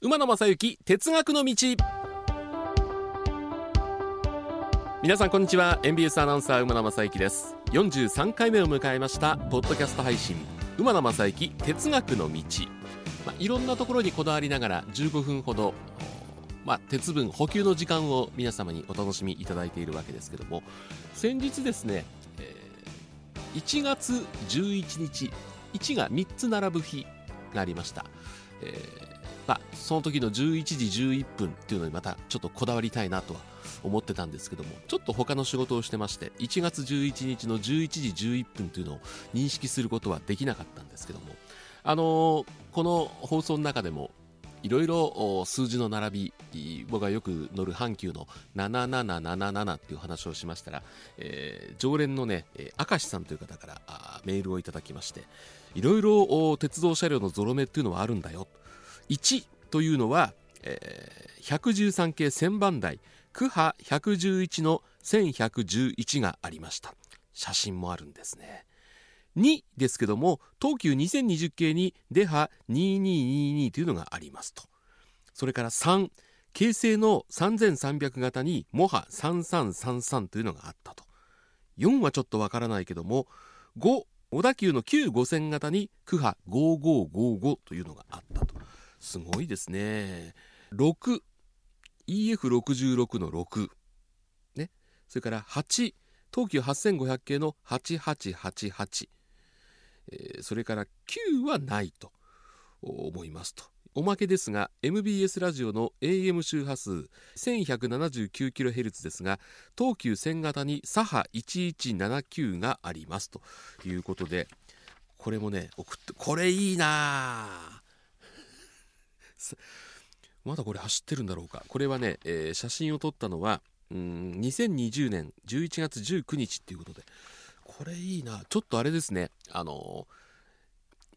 馬野正幸哲学の道。皆さんこんにちは。NBS アナウンサー馬野正幸です。43回目を迎えましたポッドキャスト配信馬野正幸哲学の道、まあ、いろんなところにこだわりながら15分ほどまあ、鉄分補給の時間を皆様にお楽しみいただいているわけですけども先日ですね、えー、1月11日1が3つ並ぶ日がありました、えーまあ、その時の11時11分っていうのにまたちょっとこだわりたいなとは思ってたんですけどもちょっと他の仕事をしてまして1月11日の11時11分というのを認識することはできなかったんですけどもあのー、この放送の中でもいろいろ数字の並び僕がよく乗る阪急の7777っていう話をしましたら、えー、常連のね明石さんという方からメールをいただきましていろいろ鉄道車両のゾロ目っていうのはあるんだよ。1というのは、えー、113系1000番台区波111の1111がありました。写真もあるんですね。2ですけども東急2020系にデハ2222というのがありますと。それから3京成の3300型にモハ3333というのがあったと。4はちょっとわからないけども5小田急の旧5000型に区波5555というのがあったと。すごいですね。6EF66 の6ね。それから8東急8500系の8888えー、それから9はないと思いますと。おまけですが MBS ラジオの AM 周波数 1179kHz ですが東急線型に左波1179がありますということでこれもね送ってこれいいなまだこれ走ってるんだろうか。これはね、えー、写真を撮ったのはうん2020年11月19日っていうことで。これいいな。ちょっとあれですね。あの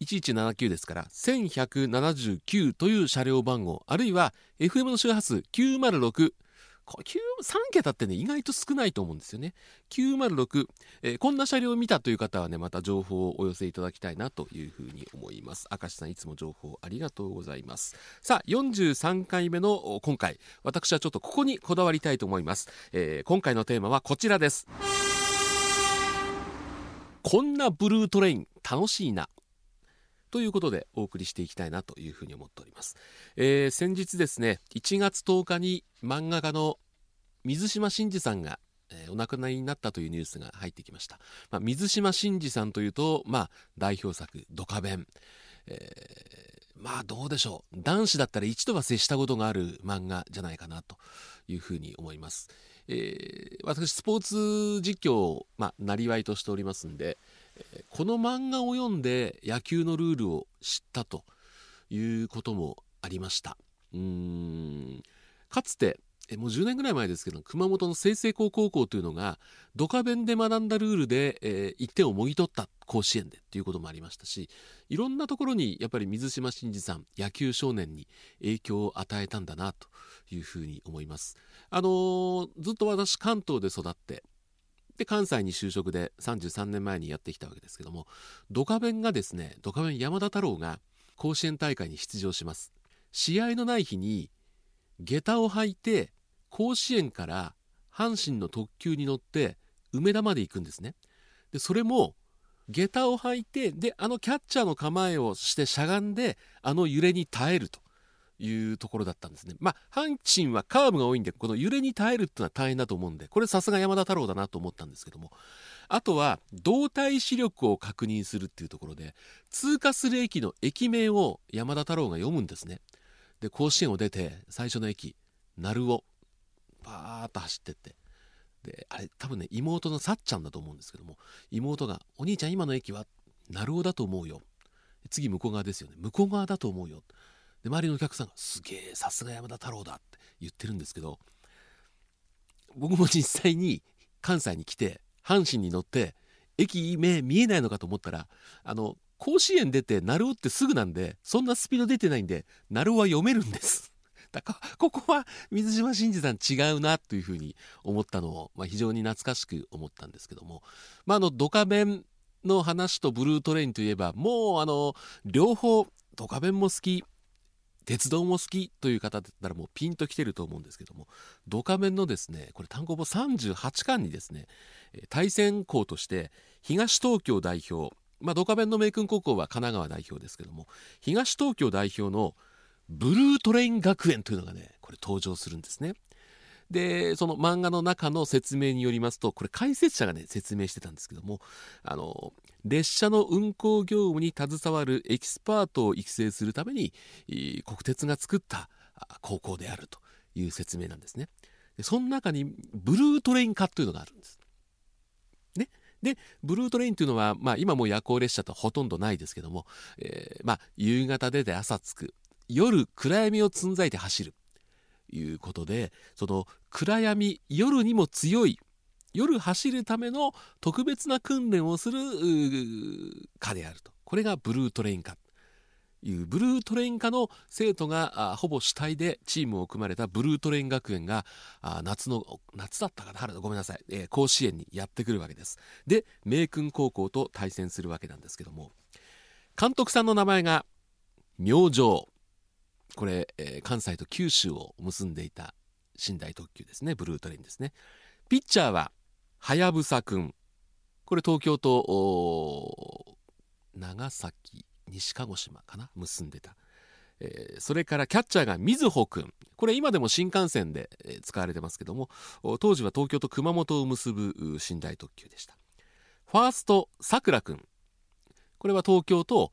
1179ですから1179という車両番号あるいは FM の周波数906 3桁ってね意外と少ないと思うんですよね。906、えー、こんな車両を見たという方はねまた情報をお寄せいただきたいなというふうに思います。明石さんいつも情報ありがとうございます。さあ43回目の今回。私はちょっとここにこだわりたいと思います、えー、今回のテーマはこちらです。こんなブルートレイン楽しいな。ということでお送りしていきたいなというふうに思っております、えー、先日ですね1月10日に漫画家の水島新司さんが、お亡くなりになったというニュースが入ってきました、まあ、水島新司さんというと、まあ、代表作「ドカベン」えー、まあどうでしょう。男子だったら一度は接したことがある漫画じゃないかなというふうに思います、えー、私スポーツ実況を、なりわいとしておりますんで、この漫画を読んで野球のルールを知ったということもありましたうんかつてもう10年ぐらい前ですけど熊本の済々黌高校というのがドカベンで学んだルールで、えー、1点をもぎ取った甲子園でっていうこともありましたしいろんなところにやっぱり水島新司さん野球少年に影響を与えたんだなというふうに思います。あのー、ずっと私関東で育ってで関西に就職で33年前にやってきたわけですけどもドカベンがですねドカベン山田太郎が甲子園大会に出場します。試合のない日に下駄を履いて甲子園から阪神の特急に乗って梅田まで行くんですね。でそれも下駄を履いてであのキャッチャーの構えをしてしゃがんであの揺れに耐えると。いうところだったんですね。まあ、阪神はカーブが多いんで、この揺れに耐えるっていうのは大変だと思うんで、これさすが山田太郎だなと思ったんですけども、あとは動体視力を確認するっていうところで、通過する駅の駅名を山田太郎が読むんですね。で、甲子園を出て、最初の駅、鳴尾、バーッと走ってって、で、あれ、多分ね、妹のさっちゃんだと思うんですけども、妹が、お兄ちゃん今の駅は、鳴尾だと思うよ。次向こう側ですよね。向こう側だと思うよ。で周りのお客さんが「すげえさすが山田太郎だ」って言ってるんですけど僕も実際に関西に来て阪神に乗って駅名見えないのかと思ったらあの甲子園出て鳴尾ってすぐなんでそんなスピード出てないんで鳴尾は読めるんです。だからここは水島新司さん違うなというふうに思ったのを、まあ、非常に懐かしく思ったんですけども、まあ、あのドカベンの話とブルートレインといえばもうあの両方ドカベンも好き鉄道も好きという方だったらもうピンときてると思うんですけどもドカベンのですねこれ単行本38巻にですね対戦校として東東京代表まあドカベンの名君高校は神奈川代表ですけども東東京代表のブルートレイン学園というのがねこれ登場するんですね。でその漫画の中の説明によりますとこれ解説者がね説明してたんですけどもあの列車の運行業務に携わるエキスパートを育成するために国鉄が作った高校であるという説明なんですね。でその中にブルートレイン科というのがあるんです。ね。でブルートレインというのは、まあ、今も夜行列車とほとんどないですけども、えー、まあ、夕方出て朝着く夜暗闇をつんざいて走る。いうことでその暗闇夜にも強い夜走るための特別な訓練をする科であると。これがブルートレイン科いうブルートレイン科の生徒がほぼ主体でチームを組まれたブルートレイン学園が夏の夏だったかな？春のごめんなさい、えー、甲子園にやってくるわけです。で名君高校と対戦するわけなんですけども。監督さんの名前が明星。これ、えー、関西と九州を結んでいた寝台特急ですね。ブルートレインですね。ピッチャーははやぶさくん。これ東京と長崎西鹿児島かな？結んでた、えー、それからキャッチャーがみずほくん。これ今でも新幹線で使われてますけども当時は東京と熊本を結ぶ寝台特急でした。ファーストさくらくん。これは東京と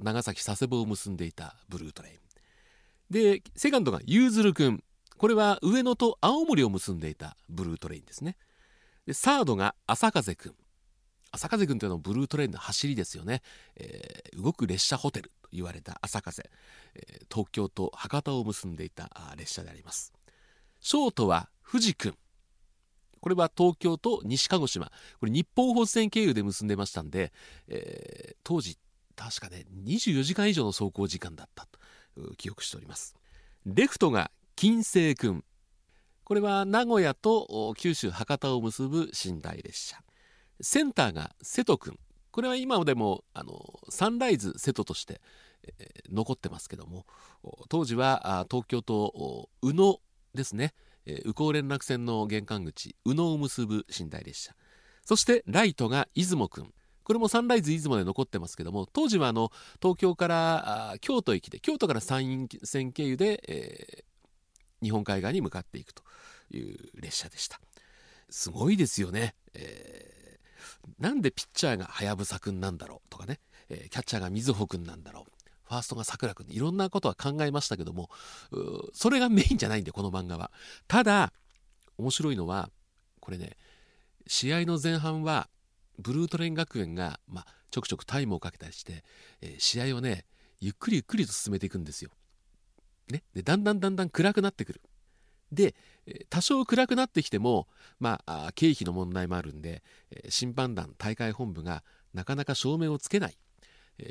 長崎佐世保を結んでいたブルートレイン。でセカンドがゆうずるくんこれは上野と青森を結んでいたブルートレインですね。でサードが朝風くん朝風くんというのはブルートレインの走りですよね、えー、動く列車ホテルと言われた朝風、えー、東京と博多を結んでいた列車であります。ショートは富士くんこれは東京と西鹿児島。これ日本放線経由で結んでましたんで、えー、当時確かね24時間以上の走行時間だった記憶しております。レフトが金星くんこれは名古屋と九州博多を結ぶ寝台列車。センターが瀬戸くんこれは今でもあのサンライズ瀬戸として、えー、残ってますけども当時は東京と宇野ですね、えー、宇高連絡船の玄関口宇野を結ぶ寝台列車。そしてライトが出雲くんこれもサンライズ出雲で残ってますけども当時はあの東京から京都駅で京都から山陰線経由で、えー、日本海側に向かっていくという列車でした。すごいですよね、えー、なんでピッチャーがはやぶさくんなんだろうとかね、えー、キャッチャーがみずほくんなんだろう。ファーストがさくらくん。いろんなことは考えましたけどもそれがメインじゃないんでこの漫画は。ただ面白いのはこれね試合の前半はブルートレイン学園が、まあ、ちょくちょくタイムをかけたりして、えー、試合をねゆっくりゆっくりと進めていくんですよ。ね、でだんだんだんだん暗くなってくる。で多少暗くなってきても、まあ、経費の問題もあるんで、審判団大会本部がなかなか照明をつけない、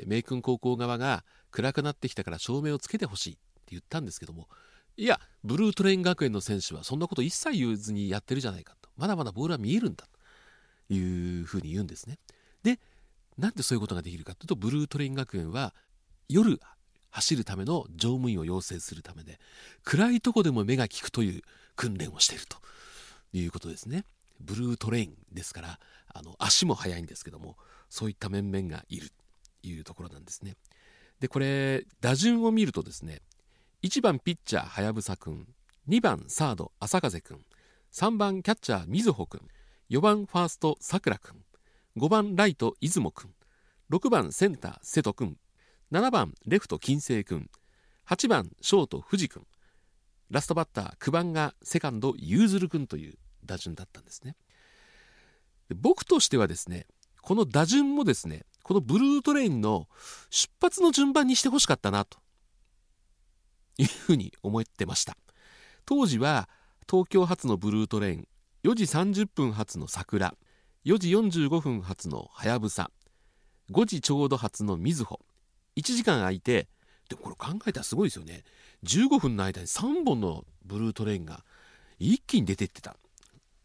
明君高校側が暗くなってきたから照明をつけてほしいって言ったんですけどもいやブルートレイン学園の選手はそんなこと一切言わずにやってるじゃないかとまだまだボールは見えるんだいうふうに言うんですね。でなんでそういうことができるかというとブルートレイン学園は夜走るための乗務員を養成するためで暗いとこでも目が利くという訓練をしているということですね。ブルートレインですからあの足も速いんですけどもそういった面々がいるというところなんですね。でこれ打順を見るとですね1番ピッチャーはやぶさくん2番サード朝風くん3番キャッチャーみずほくん4番ファーストさくらくん。5番ライト出雲くん。6番センター瀬戸くん。7番レフト金星くん。8番ショート藤くん。ラストバッター9番がセカンドゆうずるくんという打順だったんですね。僕としてはですねこの打順もですねこのブルートレインの出発の順番にしてほしかったなと。いうふうに思ってました。当時は東京発のブルートレイン4時30分発の桜4時45分発のはやぶさ5時ちょうど発のみずほ。1時間空いてでもこれ考えたらすごいですよね。15分の間に3本のブルートレインが一気に出てってた。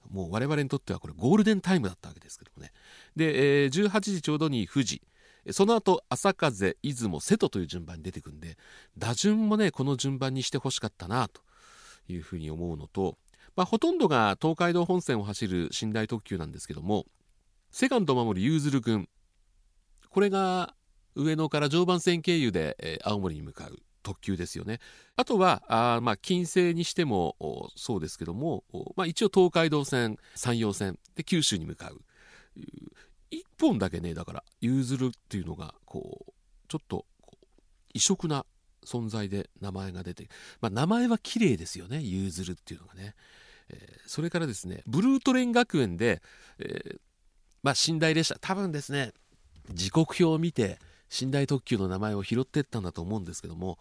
もう我々にとってはこれゴールデンタイムだったわけですけどもね。で、えー、18時ちょうどに富士。その後朝風出雲瀬戸という順番に出てくんで打順もねこの順番にしてほしかったなというふうに思うのと、まあ、ほとんどが東海道本線を走る寝台特急なんですけどもセカンド守るゆうずる君これが上野から常磐線経由で、青森に向かう特急ですよね。あとは、あまあ、金星にしてもそうですけども、まあ、一応東海道線、山陽線で九州に向かう。一本だけね、だから、ゆうずるっていうのが、こう、ちょっと異色な存在で名前が出て、まあ、名前は綺麗ですよね、ゆうずるっていうのがね。それからですね、ブルートレイン学園で、えー、まあ、寝台列車、多分ですね、時刻表を見て、寝台特急の名前を拾っていったんだと思うんですけども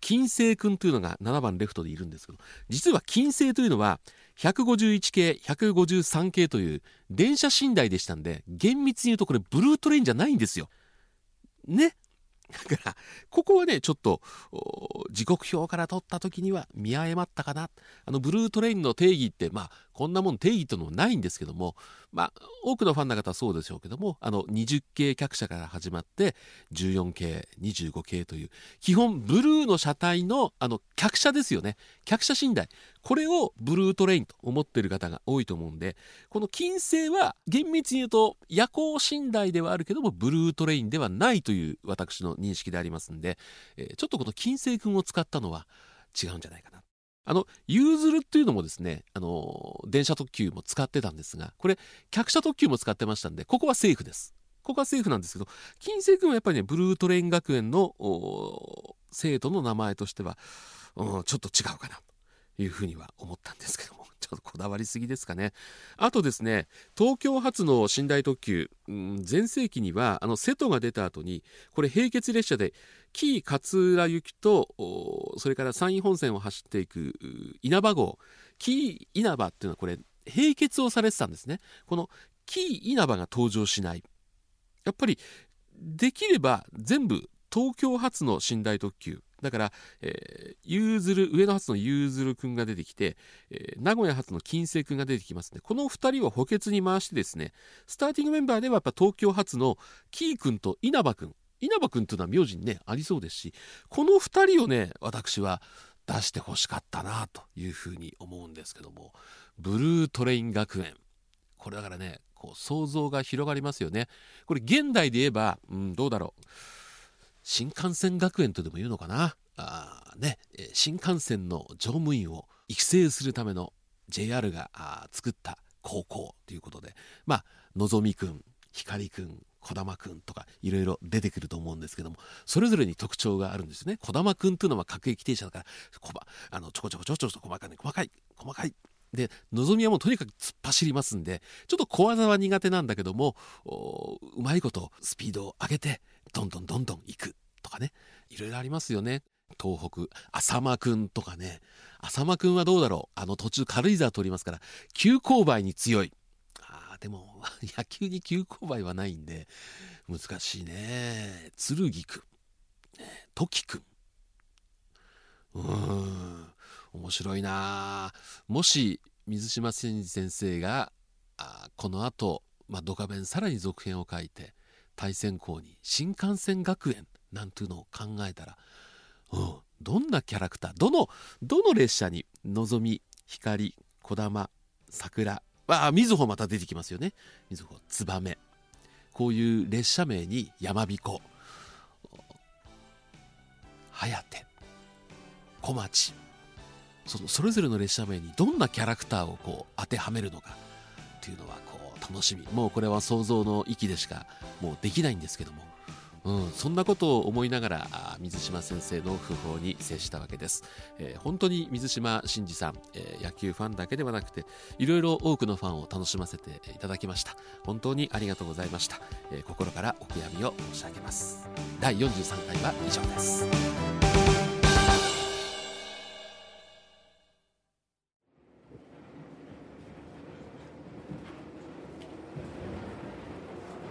金星君というのが7番レフトでいるんですけど実は金星というのは151系153系という電車寝台でしたんで厳密に言うとこれブルートレインじゃないんですよ。ね？だからここはねちょっと時刻表から取った時には見誤ったかな。あのブルートレインの定義ってまあこんなもん定義というのもないんですけどもまあ多くのファンの方はそうでしょうけどもあの20系客車から始まって14系25系という基本ブルーの車体のあの客車ですよね。客車寝台。これをブルートレインと思ってる方が多いと思うんでこの金星は厳密に言うと夜行寝台ではあるけどもブルートレインではないという私の認識でありますんで、えー、ちょっとこの金星君を使ったのは違うんじゃないかな。あの、ユーズルっていうのもですね、あの、電車特急も使ってたんですが、これ、客車特急も使ってましたんで、ここはセーフです。ここはセーフなんですけど、金星君はやっぱりね、ブルートレイン学園の生徒の名前としては、うん、ちょっと違うかなというふうには思ったんですけども。ちょっとこだわりすぎですかね。あとですね、東京発の寝台特急、うん、前世紀には、あの、瀬戸が出た後に、これ並結列車で、紀伊勝浦行きと、それから山陰本線を走っていく稲葉号、紀伊稲葉っていうのはこれ、並結をされてたんですね。この紀伊稲葉が登場しない。やっぱり、できれば全部東京発の寝台特急だから、えー、ゆうずる、上野発のゆうずるくんが出てきて、えー、名古屋発の金星くんが出てきますね。この2人を補欠に回してですね、スターティングメンバーではやっぱ東京発のキーくんと稲葉くん。稲葉くんというのは名字にね、ありそうですし、この2人をね、私は出してほしかったなというふうに思うんですけども、ブルートレイン学園。これだからね、こう想像が広がりますよね。これ現代で言えば、うん、どうだろう。新幹線学園とでも言うのかな？あね。新幹線の乗務員を育成するための JR が作った高校ということで。まあのぞみくん光くん児玉くんとかいろいろ出てくると思うんですけどもそれぞれに特徴があるんですね。児玉くんというのは各駅停車だからこばあのちょこちょこちょこちょこ細かい細かい細かい。でのぞみはもうとにかく突っ走りますんでちょっと小技は苦手なんだけどもうまいことスピードを上げてどんどんどんどん行くとかねいろいろありますよね。東北浅間くんとかね。浅間くんはどうだろう？あの途中軽井沢通りますから急勾配に強い。ああでも 野球に急勾配はないんで難しいね。剣くん。時くん。うーん面白いな。もし水島先生があこのあと、まあ、ドカベンさらに続編を書いて対戦校に新幹線学園なんていうのを考えたら、うん、どんなキャラクターどのどの列車にのぞみ光こだま桜あみずほまた出てきますよね。みずほツバメ。こういう列車名に山彦。颯小町。そのそれぞれの列車名にどんなキャラクターをこう当てはめるのか。っていうのはこう楽しみ。もうこれは想像の域でしかもうできないんですけども。うん、そんなことを思いながら水島先生の訃報に接したわけです、えー、本当に水島真嗣さん、えー、野球ファンだけではなくていろいろ多くのファンを楽しませていただきました。本当にありがとうございました、えー、心からお悔やみを申し上げます。第43回は以上です。